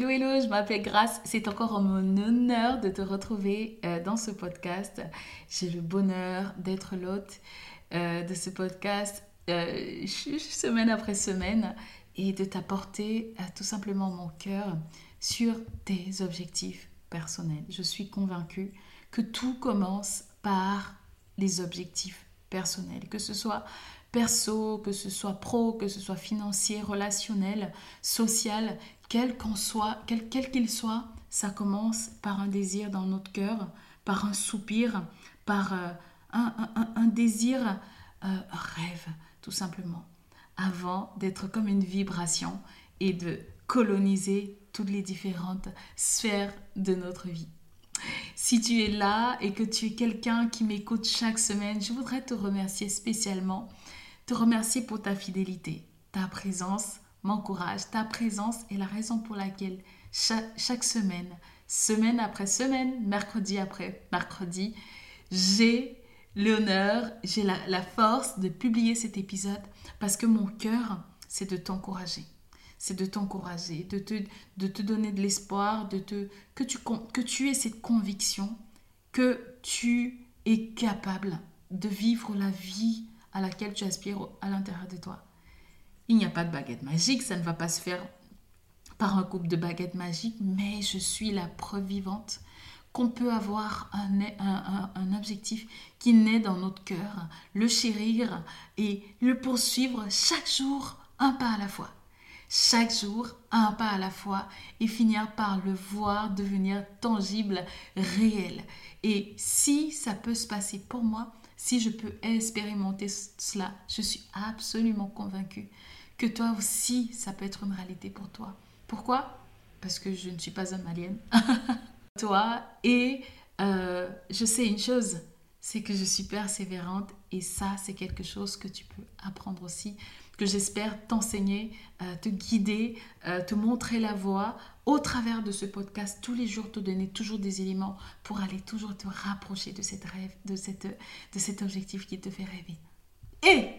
Hello, hello, je m'appelle Grace. C'est encore mon honneur de te retrouver euh, dans ce podcast. J'ai le bonheur d'être l'hôte euh, de ce podcast euh, semaine après semaine et de t'apporter tout simplement mon cœur sur tes objectifs personnels. Je suis convaincue que tout commence par les objectifs personnels, que ce soit perso, que ce soit pro, que ce soit financier, relationnel, social, quel soit, quel qu'il soit, ça commence par un désir dans notre cœur, par un soupir, par euh, un, désir, euh, rêve, tout simplement, avant d'être comme une vibration et de coloniser toutes les différentes sphères de notre vie. Si tu es là et que tu es quelqu'un qui m'écoute chaque semaine, je voudrais te remercier spécialement, te remercier pour ta fidélité, ta présence, m'encourage. Ta présence est la raison pour laquelle chaque, semaine, semaine après semaine, mercredi après mercredi, j'ai l'honneur, j'ai la, force de publier cet épisode parce que mon cœur, c'est de t'encourager. C'est de t'encourager, de te, donner de l'espoir, de te, que, tu, que tu aies cette conviction que tu es capable de vivre la vie à laquelle tu aspires à l'intérieur de toi. Il n'y a pas de baguette magique, ça ne va pas se faire par un couple de baguettes magiques, mais je suis la preuve vivante qu'on peut avoir un, objectif qui naît dans notre cœur, le chérir et le poursuivre chaque jour, un pas à la fois. Chaque jour, un pas à la fois et finir par le voir devenir tangible, réel. Et si ça peut se passer pour moi, si je peux expérimenter cela, je suis absolument convaincue que toi aussi, ça peut être une réalité pour toi. Pourquoi? Parce que je ne suis pas un alien. toi, et euh, je sais une chose, c'est que je suis persévérante et ça, c'est quelque chose que tu peux apprendre aussi, que j'espère t'enseigner, euh, te guider, euh, te montrer la voie au travers de ce podcast, tous les jours te donner toujours des éléments pour aller toujours te rapprocher de rêve, de, cette, de cet objectif qui te fait rêver. Et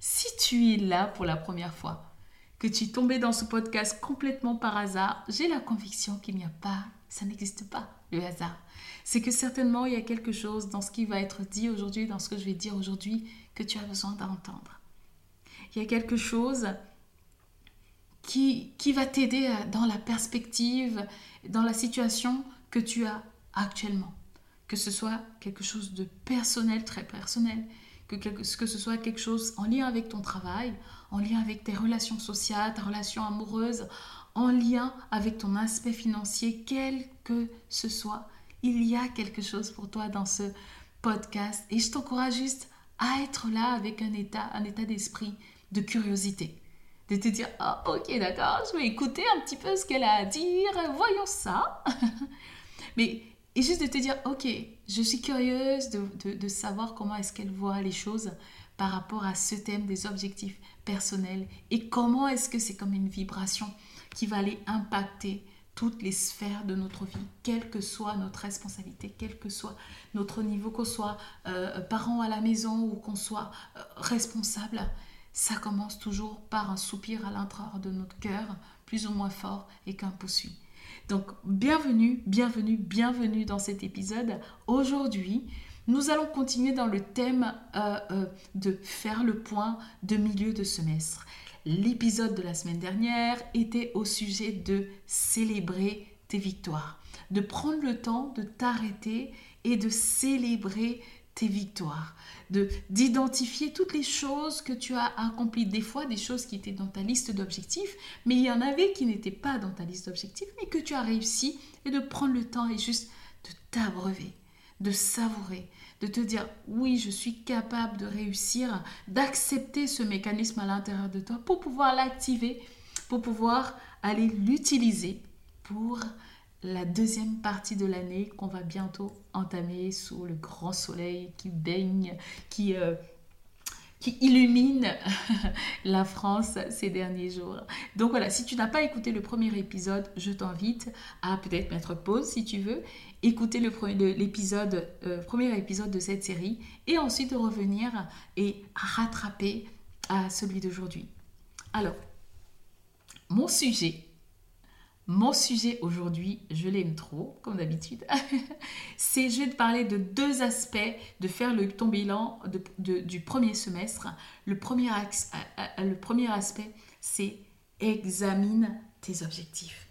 si tu es là pour la première fois, que tu es tombé dans ce podcast complètement par hasard, j'ai la conviction qu'il n'y a pas, ça n'existe pas, le hasard. C'est que certainement il y a quelque chose dans ce qui va être dit aujourd'hui, dans ce que je vais dire aujourd'hui, que tu as besoin d'entendre. Il y a quelque chose qui, qui va t'aider dans la perspective, dans la situation que tu as actuellement. Que ce soit quelque chose de personnel, très personnel, que, ce soit quelque chose en lien avec ton travail, en lien avec tes relations sociales, ta relation amoureuse, en lien avec ton aspect financier, quel que ce soit, il y a quelque chose pour toi dans ce podcast. Et je t'encourage juste à être là avec un état, un état d'esprit de curiosité. De te dire, ah, ok, d'accord, je vais écouter un petit peu ce qu'elle a à dire, voyons ça. Mais et juste de te dire, ok, je suis curieuse de, savoir comment est-ce qu'elle voit les choses par rapport à ce thème des objectifs personnels et comment est-ce que c'est comme une vibration qui va aller impacter toutes les sphères de notre vie, quelle que soit notre responsabilité, quel que soit notre niveau, qu'on soit euh, parent à la maison ou qu'on soit euh, responsable, ça commence toujours par un soupir à l'intérieur de notre cœur, plus ou moins fort, et qu'un poursuit. Donc bienvenue, bienvenue, bienvenue dans cet épisode. Aujourd'hui, nous allons continuer dans le thème euh, euh, de faire le point de milieu de semestre. L'épisode de la semaine dernière était au sujet de célébrer tes victoires, de prendre le temps de t'arrêter et de célébrer tes victoires, de d'identifier toutes les choses que tu as accomplies, des fois des choses qui étaient dans ta liste d'objectifs, mais il y en avait qui n'étaient pas dans ta liste d'objectifs, mais que tu as réussi, et de prendre le temps et juste de t'abreuver, de savourer, de te dire oui, je suis capable de réussir, d'accepter ce mécanisme à l'intérieur de toi pour pouvoir l'activer, pour pouvoir aller l'utiliser pour la deuxième partie de l'année qu'on va bientôt entamer sous le grand soleil qui baigne, qui, euh, illumine la France ces derniers jours. Donc voilà, si tu n'as pas écouté le premier épisode, je t'invite à peut-être mettre pause si tu veux, écouter le, euh, premier épisode de cette série et ensuite revenir et rattraper à celui d'aujourd'hui. Alors, mon sujet mon sujet aujourd'hui, je l'aime trop, comme d'habitude, c'est je vais te parler de deux aspects de faire le, ton bilan du premier semestre. Le premier, le premier aspect, c'est examine tes objectifs.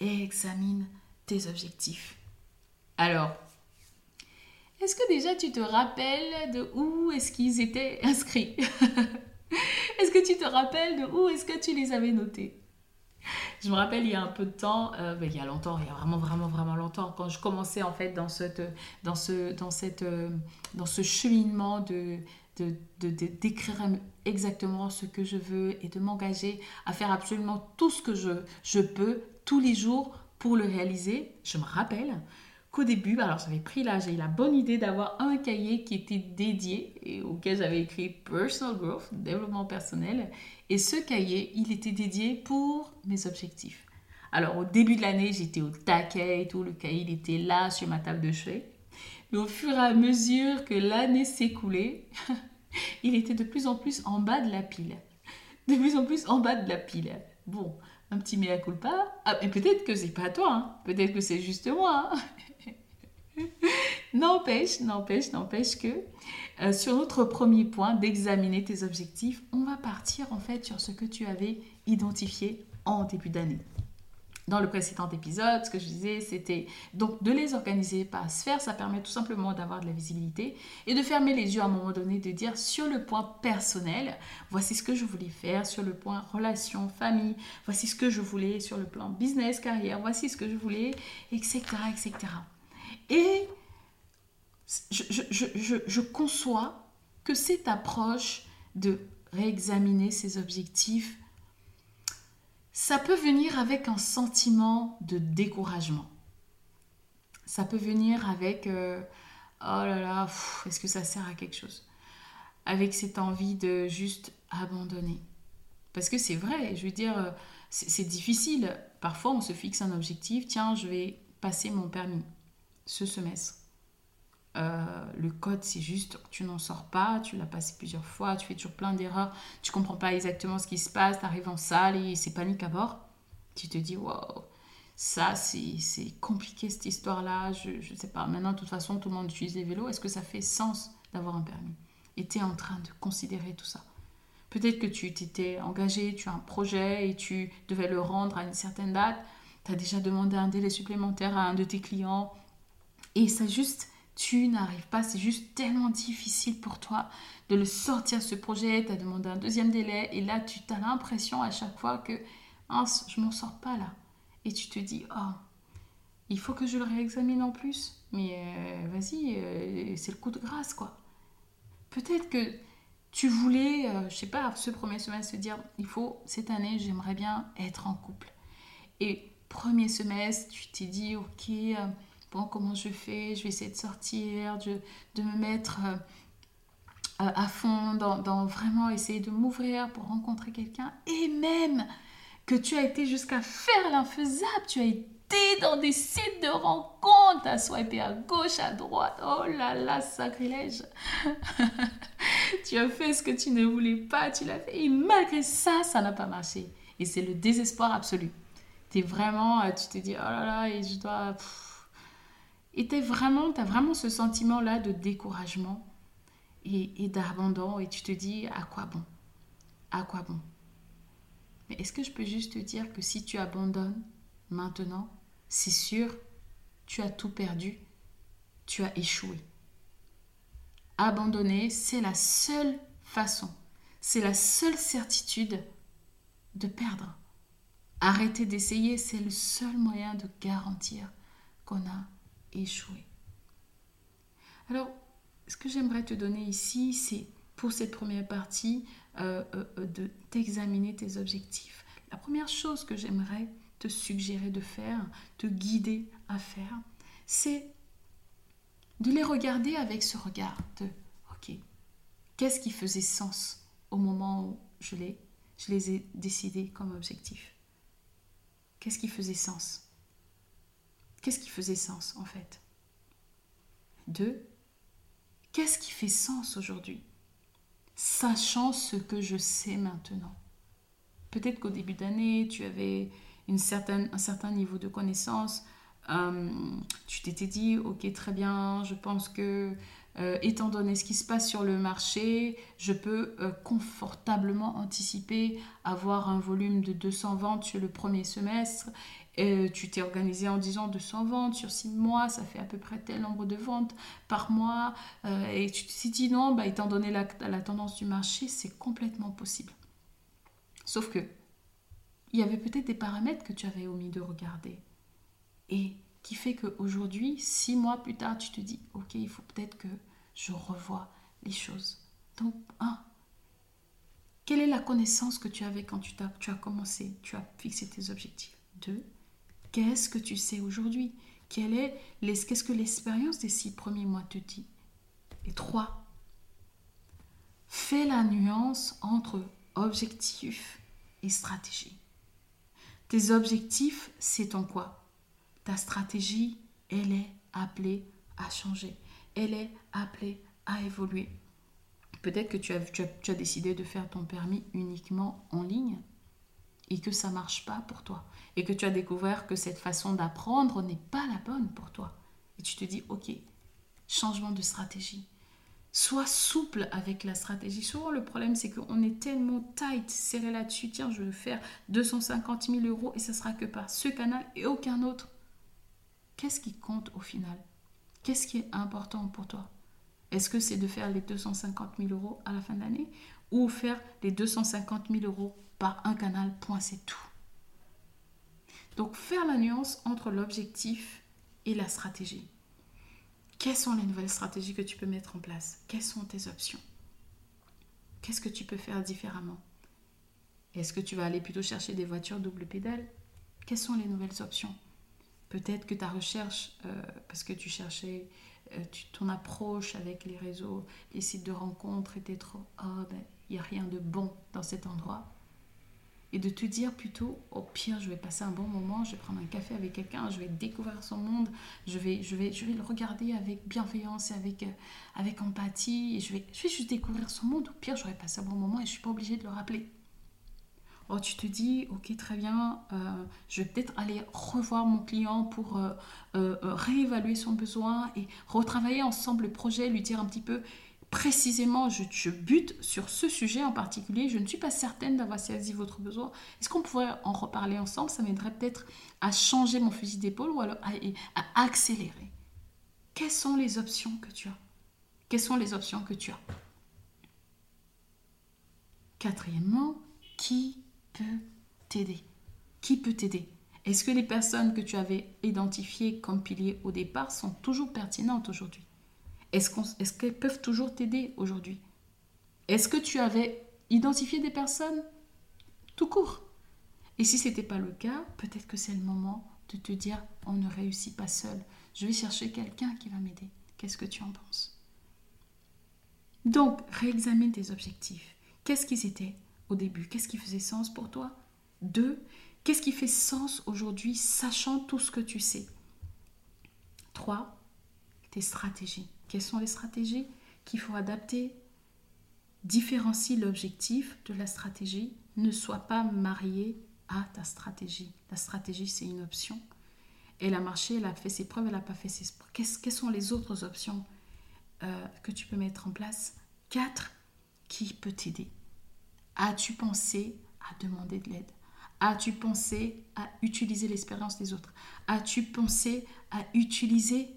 Examine tes objectifs. Alors, est-ce que déjà tu te rappelles de où est-ce qu'ils étaient inscrits? Est-ce que tu te rappelles de où est-ce que tu les avais notés? Je me rappelle il y a un peu de temps, euh, ben, il y a longtemps, il y a vraiment vraiment vraiment longtemps, quand je commençais en fait dans, euh, ce cheminement de, d'écrire exactement ce que je veux et de m'engager à faire absolument tout ce que je peux tous les jours pour le réaliser. Je me rappelle qu'au début, alors j'avais pris là, j'ai la bonne idée d'avoir un cahier qui était dédié et auquel j'avais écrit Personal Growth, développement personnel. Et ce cahier, il était dédié pour mes objectifs. Alors au début de l'année, j'étais au taquet et tout, le cahier il était là sur ma table de chevet. Mais au fur et à mesure que l'année s'écoulait, il était de plus en plus en bas de la pile. De plus en plus en bas de la pile. Bon, un petit mea culpa. Ah, mais peut-être que c'est pas toi, hein. peut-être que c'est juste moi. Hein. n'empêche, n'empêche, n'empêche que euh, sur notre premier point d'examiner tes objectifs, on va partir en fait sur ce que tu avais identifié en début d'année. Dans le précédent épisode, ce que je disais, c'était donc de les organiser par sphère. Ça permet tout simplement d'avoir de la visibilité et de fermer les yeux à un moment donné, de dire sur le point personnel, voici ce que je voulais faire, sur le point relation, famille, voici ce que je voulais, sur le plan business, carrière, voici ce que je voulais, etc. etc. Et je, conçois que cette approche de réexaminer ses objectifs, ça peut venir avec un sentiment de découragement. Ça peut venir avec euh, oh là là, est-ce que ça sert à quelque chose? Avec cette envie de juste abandonner. Parce que c'est vrai, je veux dire, c'est difficile. Parfois, on se fixe un objectif, tiens, je vais passer mon permis ce semestre. Euh, le code, c'est juste, tu n'en sors pas, tu l'as passé plusieurs fois, tu fais toujours plein d'erreurs, tu comprends pas exactement ce qui se passe, tu arrives en salle et c'est panique à bord. Tu te dis, waouh, ça c'est compliqué cette histoire-là, je ne sais pas. Maintenant, de toute façon, tout le monde utilise les vélos, est-ce que ça fait sens d'avoir un permis? Et tu es en train de considérer tout ça. Peut-être que tu t'étais engagé, tu as un projet et tu devais le rendre à une certaine date. Tu as déjà demandé un délai supplémentaire à un de tes clients et ça juste, tu n'arrives pas, c'est juste tellement difficile pour toi de le sortir ce projet, tu demandé un deuxième délai et là tu as l'impression à chaque fois que oh, je m'en sors pas là. Et tu te dis, oh, il faut que je le réexamine en plus. Mais euh, vas-y, euh, c'est le coup de grâce quoi. Peut-être que tu voulais, euh, je sais pas, ce premier semestre se dire, il faut, cette année, j'aimerais bien être en couple. Et premier semestre, tu t'es dit, ok, bon, comment je fais Je vais essayer de sortir, de, de me mettre euh, à fond dans, vraiment essayer de m'ouvrir pour rencontrer quelqu'un. Et même que tu as été jusqu'à faire l'infaisable, tu as été dans des sites de rencontres, à swiper à gauche, à droite. Oh là là, sacrilège. tu as fait ce que tu ne voulais pas, tu l'as fait. Et malgré ça, ça n'a pas marché. Et c'est le désespoir absolu. Tu es vraiment, euh, tu te dis, oh là là, et je dois... Et tu vraiment, as vraiment ce sentiment-là de découragement et, d'abandon et tu te dis à quoi bon? À quoi bon? Mais est-ce que je peux juste te dire que si tu abandonnes maintenant, c'est sûr, tu as tout perdu, tu as échoué. Abandonner, c'est la seule façon, c'est la seule certitude de perdre. Arrêter d'essayer, c'est le seul moyen de garantir qu'on a échoué. Alors, ce que j'aimerais te donner ici, c'est pour cette première partie euh, euh, euh, de t'examiner tes objectifs. La première chose que j'aimerais te suggérer de faire, te guider à faire, c'est de les regarder avec ce regard de OK, qu'est-ce qui faisait sens au moment où je je les ai décidés comme objectif Qu'est-ce qui faisait sens? Qu'est-ce qui faisait sens en fait? Deux, qu'est-ce qui fait sens aujourd'hui? Sachant ce que je sais maintenant. Peut-être qu'au début d'année, tu avais un certain niveau de connaissance. Euh, tu t'étais dit, ok, très bien, je pense que euh, étant donné ce qui se passe sur le marché, je peux euh, confortablement anticiper avoir un volume de 200 ventes sur le premier semestre. Et tu t'es organisé en disant 200 ventes sur 6 mois, ça fait à peu près tel nombre de ventes par mois. et tu t'es dit non, bah, étant donné la, tendance du marché, c'est complètement possible. Sauf que il y avait peut-être des paramètres que tu avais omis de regarder. Et qui fait qu'aujourd'hui, six mois plus tard, tu te dis, ok, il faut peut-être que je revoie les choses. Donc, un, quelle est la connaissance que tu avais quand tu, as, tu as commencé, tu as fixé tes objectifs? Deux, qu'est-ce que tu sais aujourd'hui? Est Qu'est-ce que l'expérience des six premiers mois te dit? Et trois, fais la nuance entre objectif et stratégie. Tes objectifs, c'est ton quoi? Ta stratégie, elle est appelée à changer. Elle est appelée à évoluer. Peut-être que tu as, tu, as, décidé de faire ton permis uniquement en ligne et que ça marche pas pour toi. Et que tu as découvert que cette façon d'apprendre n'est pas la bonne pour toi. Et tu te dis, ok, changement de stratégie. Sois souple avec la stratégie. Souvent, le problème, c'est qu'on est tellement tight, serré là-dessus. Tiens, je veux faire 250 000 euros et ça sera que par ce canal et aucun autre. Qu'est-ce qui compte au final? Qu'est-ce qui est important pour toi? Est-ce que c'est de faire les 250 000 euros à la fin de l'année ou faire les 250 000 euros par un canal, point, c'est tout. Donc, faire la nuance entre l'objectif et la stratégie. Quelles sont les nouvelles stratégies que tu peux mettre en place? Quelles sont tes options? Qu'est-ce que tu peux faire différemment? Est-ce que tu vas aller plutôt chercher des voitures double pédale? Quelles sont les nouvelles options? Peut-être que ta recherche, euh, parce que tu cherchais euh, ton approche avec les réseaux, les sites de rencontres était trop, oh ben, il n'y a rien de bon dans cet endroit. Et de te dire plutôt au pire je vais passer un bon moment je vais prendre un café avec quelqu'un je vais découvrir son monde je vais je vais je vais le regarder avec bienveillance et avec euh, avec empathie et je vais je vais juste découvrir son monde. Au pire j'aurais passé un bon moment et je suis pas obligée de le rappeler Oh, tu te dis, ok, très bien, euh, je vais peut-être aller revoir mon client pour euh, réévaluer son besoin et retravailler ensemble le projet, lui dire un petit peu précisément, je, bute sur ce sujet en particulier. Je ne suis pas certaine d'avoir saisi votre besoin. Est-ce qu'on pourrait en reparler ensemble? Ça m'aiderait peut-être à changer mon fusil d'épaule ou alors à, accélérer. Quelles sont les options que tu as? Quelles sont les options que tu as? Quatrièmement, qui t'aider? Qui peut t'aider? Est-ce que les personnes que tu avais identifiées comme piliers au départ sont toujours pertinentes aujourd'hui? Est-ce qu'elles peuvent toujours t'aider aujourd'hui? Est-ce que tu avais identifié des personnes tout court? Et si ce n'était pas le cas, peut-être que c'est le moment de te dire on ne réussit pas seul. Je vais chercher quelqu'un qui va m'aider. Qu'est-ce que tu en penses? Donc, réexamine tes objectifs. Qu'est-ce qu'ils étaient? Au début? Qu'est-ce qui faisait sens pour toi? Deux, qu'est-ce qui fait sens aujourd'hui, sachant tout ce que tu sais? Trois, tes stratégies. Quelles sont les stratégies qu'il faut adapter? Différencie l'objectif de la stratégie. Ne sois pas marié à ta stratégie. La stratégie, c'est une option. Elle a marché, elle a fait ses preuves, elle n'a pas fait ses preuves. quelles sont les autres options euh, que tu peux mettre en place? Quatre, qui peut t'aider As-tu pensé à demander de l'aide? As-tu pensé à utiliser l'expérience des autres? As-tu pensé à utiliser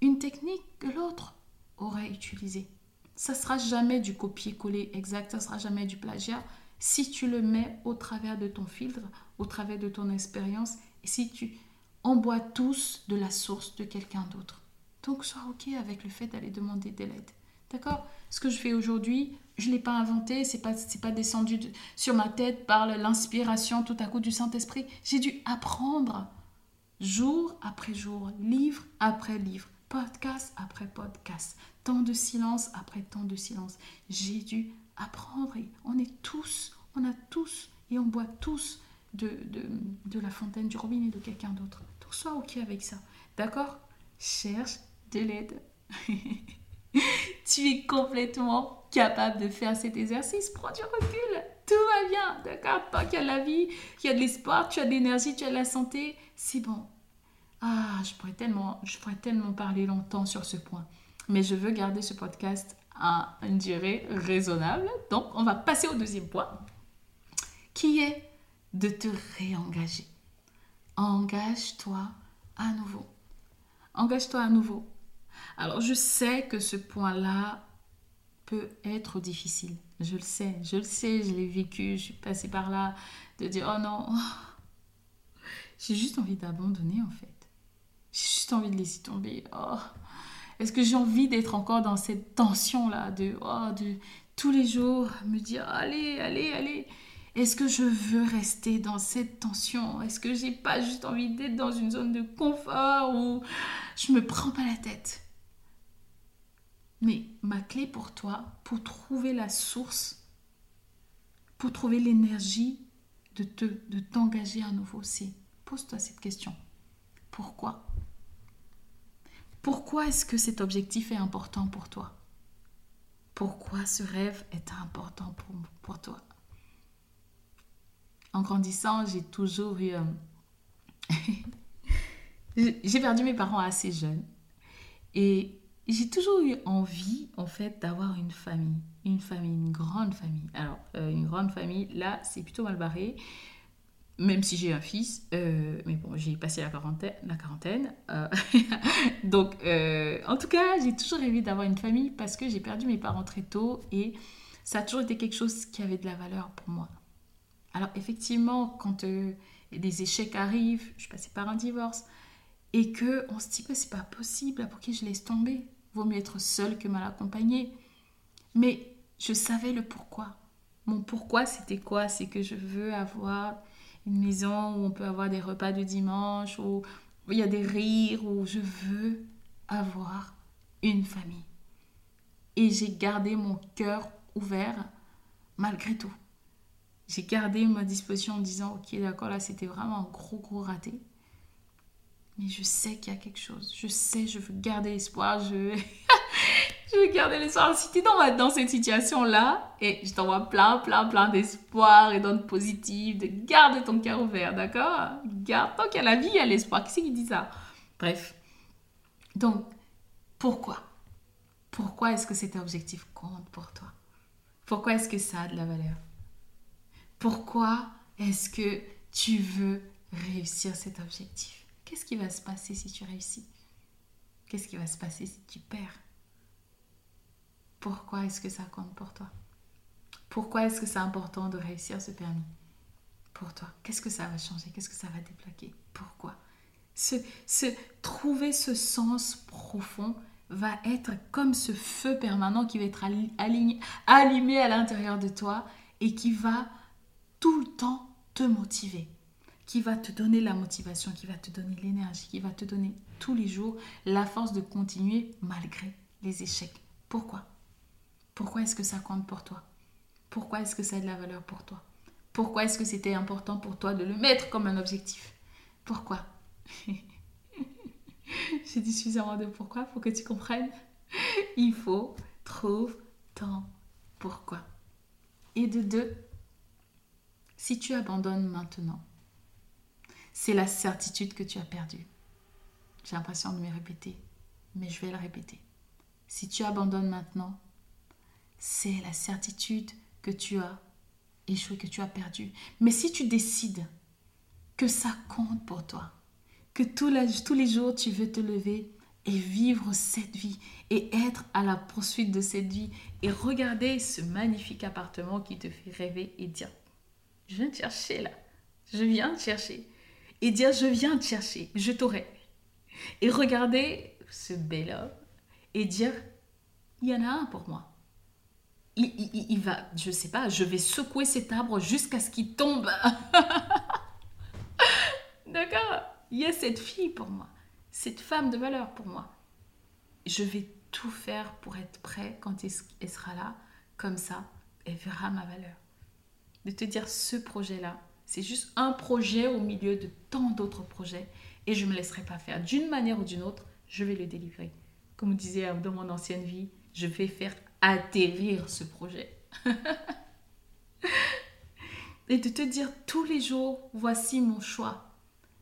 une technique que l'autre aurait utilisée? Ça sera jamais du copier-coller exact, ça sera jamais du plagiat si tu le mets au travers de ton filtre, au travers de ton expérience, et si tu enbois tous de la source de quelqu'un d'autre. Donc sois OK avec le fait d'aller demander de l'aide. D'accord? Ce que je fais aujourd'hui, je ne l'ai pas inventé, c'est pas pas descendu sur ma tête par l'inspiration tout à coup du Saint-Esprit. J'ai dû apprendre jour après jour, livre après livre, podcast après podcast, temps de silence après temps de silence. J'ai dû apprendre. on est tous, on a tous et on boit tous de, de, de la fontaine du robinet de quelqu'un d'autre. Donc sois OK avec ça. D'accord? Cherche de l'aide. tu es complètement capable de faire cet exercice. Prends du recul. Tout va bien, d'accord? Tant qu'il y a de la vie, qu'il y a de l'espoir, tu as de l'énergie, tu as de la santé, c'est bon. Ah, je pourrais, tellement, je pourrais tellement parler longtemps sur ce point. Mais je veux garder ce podcast à une durée raisonnable. Donc, on va passer au deuxième point, qui est de te réengager. Engage-toi à nouveau. Engage-toi à nouveau. Alors je sais que ce point-là peut être difficile. Je le sais, je le sais, je l'ai vécu, je suis passée par là, de dire oh non, j'ai juste envie d'abandonner en fait. J'ai juste envie de laisser tomber. Oh. Est-ce que j'ai envie d'être encore dans cette tension-là de, oh, de tous les jours me dire allez, allez, allez est-ce que je veux rester dans cette tension? Est-ce que j'ai pas juste envie d'être dans une zone de confort où je me prends pas la tête? Mais ma clé pour toi, pour trouver la source, pour trouver l'énergie de te de t'engager à nouveau, c'est pose-toi cette question. Pourquoi? Pourquoi est-ce que cet objectif est important pour toi? Pourquoi ce rêve est important pour, pour toi? En grandissant, j'ai toujours eu... Euh, j'ai perdu mes parents assez jeunes. Et j'ai toujours eu envie, en fait, d'avoir une famille. Une famille, une grande famille. Alors, euh, une grande famille, là, c'est plutôt mal barré. Même si j'ai un fils. Euh, mais bon, j'ai passé la quarantaine. Quarantaine donc, en tout cas, j'ai toujours rêvé d'avoir une famille parce que j'ai perdu mes parents très tôt. Et ça a toujours été quelque chose qui avait de la valeur pour moi. Alors effectivement, quand euh, des échecs arrivent, je suis passée par un divorce, et que on se dit que c'est pas possible, pour qui je laisse tomber? Vaut mieux être seule que mal accompagnée. Mais je savais le pourquoi. Mon pourquoi, c'était quoi? C'est que je veux avoir une maison où on peut avoir des repas de dimanche, où il y a des rires, où je veux avoir une famille. Et j'ai gardé mon cœur ouvert malgré tout j'ai gardé ma disposition en disant ok d'accord là c'était vraiment un gros gros raté je sais qu'il y a quelque chose. Je sais je veux garder l'espoir je veux garder l'espoir. Si tu es dans, dans cette situation là et je t'envoie plein plein plein d'espoir et d'ondes positives de garder ton cœur ouvert d'accord? Garde tant qu'il y a la vie il y a l'espoir. Qui c'est qui dit ça? Bref. Donc pourquoi? Pourquoi est-ce que cet objectif compte pour toi? Pourquoi est-ce que ça a de la valeur? Pourquoi est-ce que tu veux réussir cet objectif? Qu'est-ce qui va se passer si tu réussis? Qu'est-ce qui va se passer si tu perds? Pourquoi est-ce que ça compte pour toi? Pourquoi est-ce que c'est important de réussir ce permis Pour toi, qu'est-ce que ça va changer? Qu'est-ce que ça va débloquer? Pourquoi? Trouver ce sens profond va être comme ce feu permanent qui va être allumé à l'intérieur de toi et qui va tout le temps te motiver, qui va te donner la motivation, qui va te donner l'énergie, qui va te donner tous les jours la force de continuer malgré les échecs. Pourquoi? Pourquoi est-ce que ça compte pour toi? Pourquoi est-ce que ça a de la valeur pour toi? Pourquoi est-ce que c'était important pour toi de le mettre comme un objectif? Pourquoi? J'ai dit suffisamment de pourquoi pour que tu comprennes. Il faut trouver ton pourquoi. Et de deux, si tu abandonnes maintenant, c'est la certitude que tu as perdue. J'ai l'impression de me répéter, mais je vais le répéter. Si tu abandonnes maintenant, c'est la certitude que tu as échoué, que tu as perdu. Mais si tu décides que ça compte pour toi, que tous les jours tu veux te lever et vivre cette vie et être à la poursuite de cette vie et regarder ce magnifique appartement qui te fait rêver et dire je viens te chercher là, je viens te chercher et dire je viens te chercher, je t'aurai et regarder ce bel homme et dire il y en a un pour moi. Il, il, va, je sais pas, je vais secouer cet arbre jusqu'à ce qu'il tombe. D'accord? Il y a cette fille pour moi cette femme de valeur pour moi. Je vais tout faire pour être prêt quand elle sera là, comme ça, elle verra ma valeur. De te dire ce projet-là, c'est juste un projet au milieu de tant d'autres projets et je ne me laisserai pas faire. D'une manière ou d'une autre, je vais le délivrer. Comme disait dans mon ancienne vie, je vais faire atterrir ce projet. et de te dire tous les jours, voici mon choix.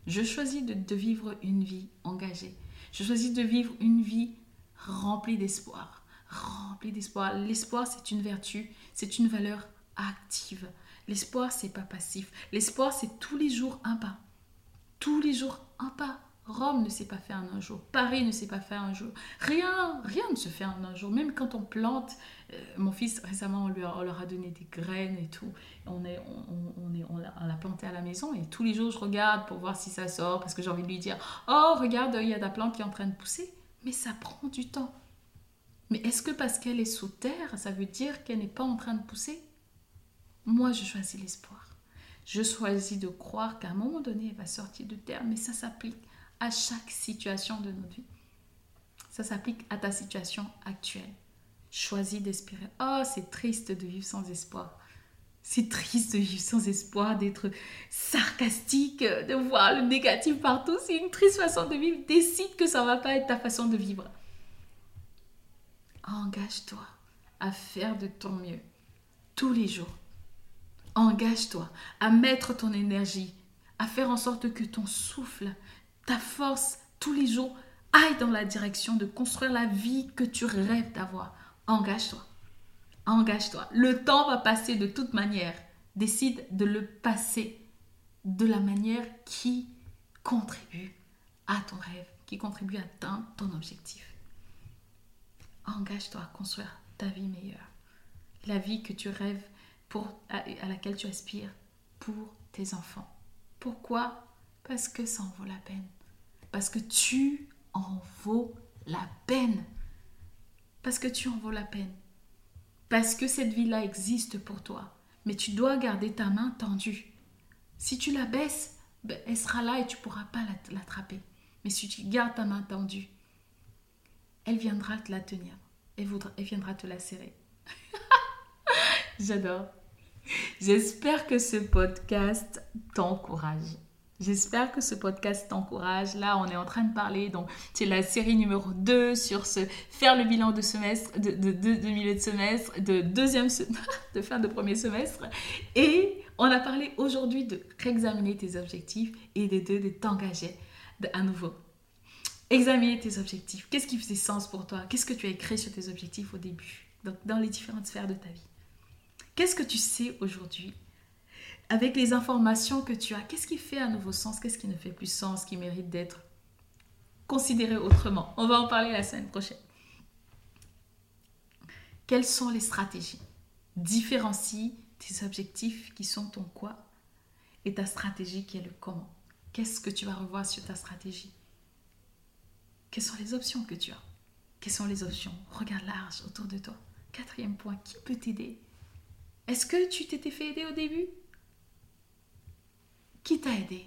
Je choisis de, vivre une vie engagée. Je choisis de vivre une vie remplie d'espoir. Remplie d'espoir. L'espoir, c'est une vertu, c'est une valeur active. L'espoir, c'est pas passif. L'espoir, c'est tous les jours un pas. Tous les jours un pas. Rome ne s'est pas fait en un jour. Paris ne s'est pas fait un jour. Rien, rien ne se fait en un jour. Même quand on plante, euh, mon fils récemment, on, leur a donné des graines et tout. On est, on, on l'a planté à la maison et tous les jours je regarde pour voir si ça sort parce que j'ai envie de lui dire, oh regarde, il y a de la plante qui est en train de pousser. Mais ça prend du temps. Mais est-ce que parce qu'elle est sous terre, ça veut dire qu'elle n'est pas en train de pousser? Moi, je choisis l'espoir. Je choisis de croire qu'à un moment donné, elle va sortir de terre, mais ça s'applique à chaque situation de notre vie. Ça s'applique à ta situation actuelle. Choisis d'espérer. Oh, c'est triste de vivre sans espoir. C'est triste de vivre sans espoir, d'être sarcastique, de voir le négatif partout. C'est une triste façon de vivre. Décide que ça ne va pas être ta façon de vivre. Engage-toi à faire de ton mieux tous les jours. Engage-toi à mettre ton énergie, à faire en sorte que ton souffle ta force tous les jours aille dans la direction de construire la vie que tu rêves d'avoir. Engage-toi. Engage-toi. Le temps va passer de toute manière. Décide de le passer de la manière qui contribue à ton rêve, qui contribue à atteindre ton objectif. Engage-toi à construire ta vie meilleure. La vie que tu rêves, à, laquelle tu aspires pour tes enfants. Pourquoi? Parce que ça en vaut la peine. Parce que tu en vaux la peine. Parce que tu en vaux la peine. Parce que cette vie-là existe pour toi. Mais tu dois garder ta main tendue. Si tu la baisses, ben, elle sera là et tu ne pourras pas l'attraper. Mais si tu gardes ta main tendue, elle viendra te la tenir. Elle, elle viendra te la serrer. J'adore. J'espère que ce podcast t'encourage. J'espère que ce podcast t'encourage. Là, on est en train de parler, donc c'est la série numéro 2 sur ce faire le bilan de semestre, de, milieu de semestre, de deuxième de fin de premier semestre. Et on a parlé aujourd'hui de réexaminer tes objectifs et de, de, de t'engager à nouveau. Examiner tes objectifs. Qu'est-ce qui faisait sens pour toi? Qu'est-ce que tu as écrit sur tes objectifs au début? Dans les différentes sphères de ta vie. Qu'est-ce que tu sais aujourd'hui avec les informations que tu as, qu'est-ce qui fait un nouveau sens? Qu'est-ce qui ne fait plus sens, qui mérite d'être considéré autrement? On va en parler la semaine prochaine. Quelles sont les stratégies? Différencie tes objectifs qui sont ton quoi et ta stratégie qui est le comment. Qu'est-ce que tu vas revoir sur ta stratégie? Quelles sont les options que tu as? Quelles sont les options? Regarde large autour de toi. Quatrième point, qui peut t'aider Est-ce que tu t'étais fait aider au début? Qui t'a aidé?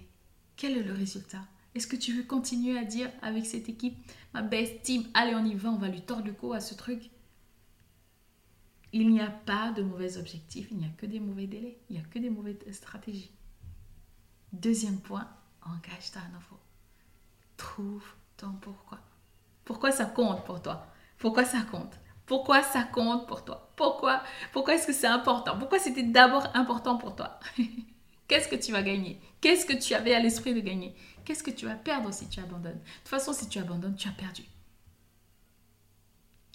Quel est le résultat? Est-ce que tu veux continuer à dire avec cette équipe, ma best team, allez on y va, on va lui tordre le cou à ce truc? Il n'y a pas de mauvais objectifs, il n'y a que des mauvais délais, il n'y a que des mauvaises stratégies. Deuxième point, engage-toi à nouveau. Trouve ton pourquoi. Pourquoi ça compte pour toi? Pourquoi ça compte? Pourquoi ça compte pour toi? Pourquoi Pourquoi est-ce que c'est important? Pourquoi c'était d'abord important pour toi? Qu'est-ce que tu vas gagner? Qu'est-ce que tu avais à l'esprit de gagner? Qu'est-ce que tu vas perdre si tu abandonnes? De toute façon, si tu abandonnes, tu as perdu.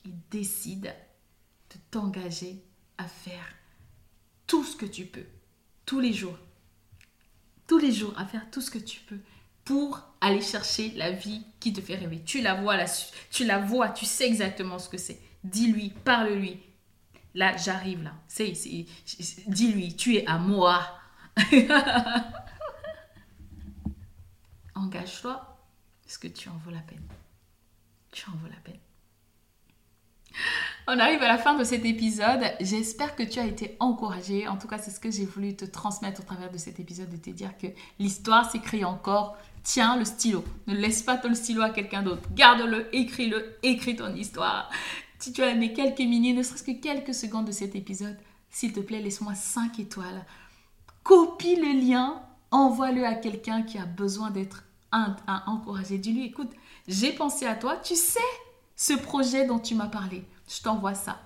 Et décide de t'engager à faire tout ce que tu peux, tous les jours. tous les jours à faire tout ce que tu peux pour aller chercher la vie qui te fait rêver. Tu la vois, tu la vois, tu sais exactement ce que c'est. Dis-lui, parle-lui. Là, j'arrive là. C'est, dis-lui, tu es à moi. Engage-toi parce que tu en vaux la peine? Tu en vaux la peine. On arrive à la fin de cet épisode. J'espère que tu as été encouragé. En tout cas, c'est ce que j'ai voulu te transmettre au travers de cet épisode, de te dire que l'histoire s'écrit encore. Tiens le stylo. Ne laisse pas ton stylo à quelqu'un d'autre. Garde-le, écris-le, écris ton histoire. Si tu as aimé quelques minutes, ne serait-ce que quelques secondes de cet épisode, s'il te plaît, laisse-moi 5 étoiles. Copie le lien, envoie-le à quelqu'un qui a besoin d'être encouragé. Dis-lui, écoute, j'ai pensé à toi, tu sais ce projet dont tu m'as parlé je t'envoie ça.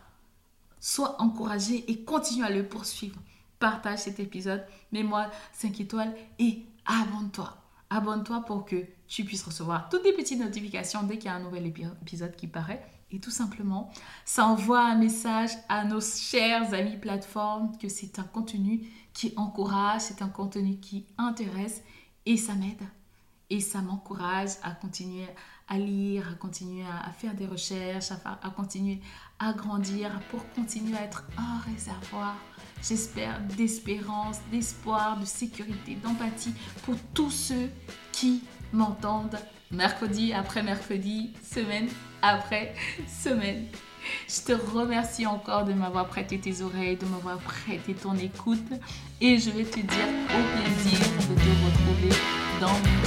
Sois encouragé et continue à le poursuivre. Partage cet épisode, mets-moi 5 étoiles et abonne-toi. Abonne-toi pour que tu puisses recevoir toutes les petites notifications dès qu'il y a un nouvel épisode qui paraît. Et tout simplement, ça envoie un message à nos chers amis plateformes que c'est un contenu qui encourage, c'est un contenu qui intéresse et ça m'aide. Et ça m'encourage à continuer à lire, à continuer à, faire des recherches, à, continuer à grandir pour continuer à être un réservoir, j'espère, d'espérance, d'espoir, de sécurité, d'empathie pour tous ceux qui m'entendent mercredi après mercredi, semaine après semaine. Je te remercie encore de m'avoir prêté tes oreilles, de m'avoir prêté ton écoute et je vais te dire au plaisir de te retrouver dans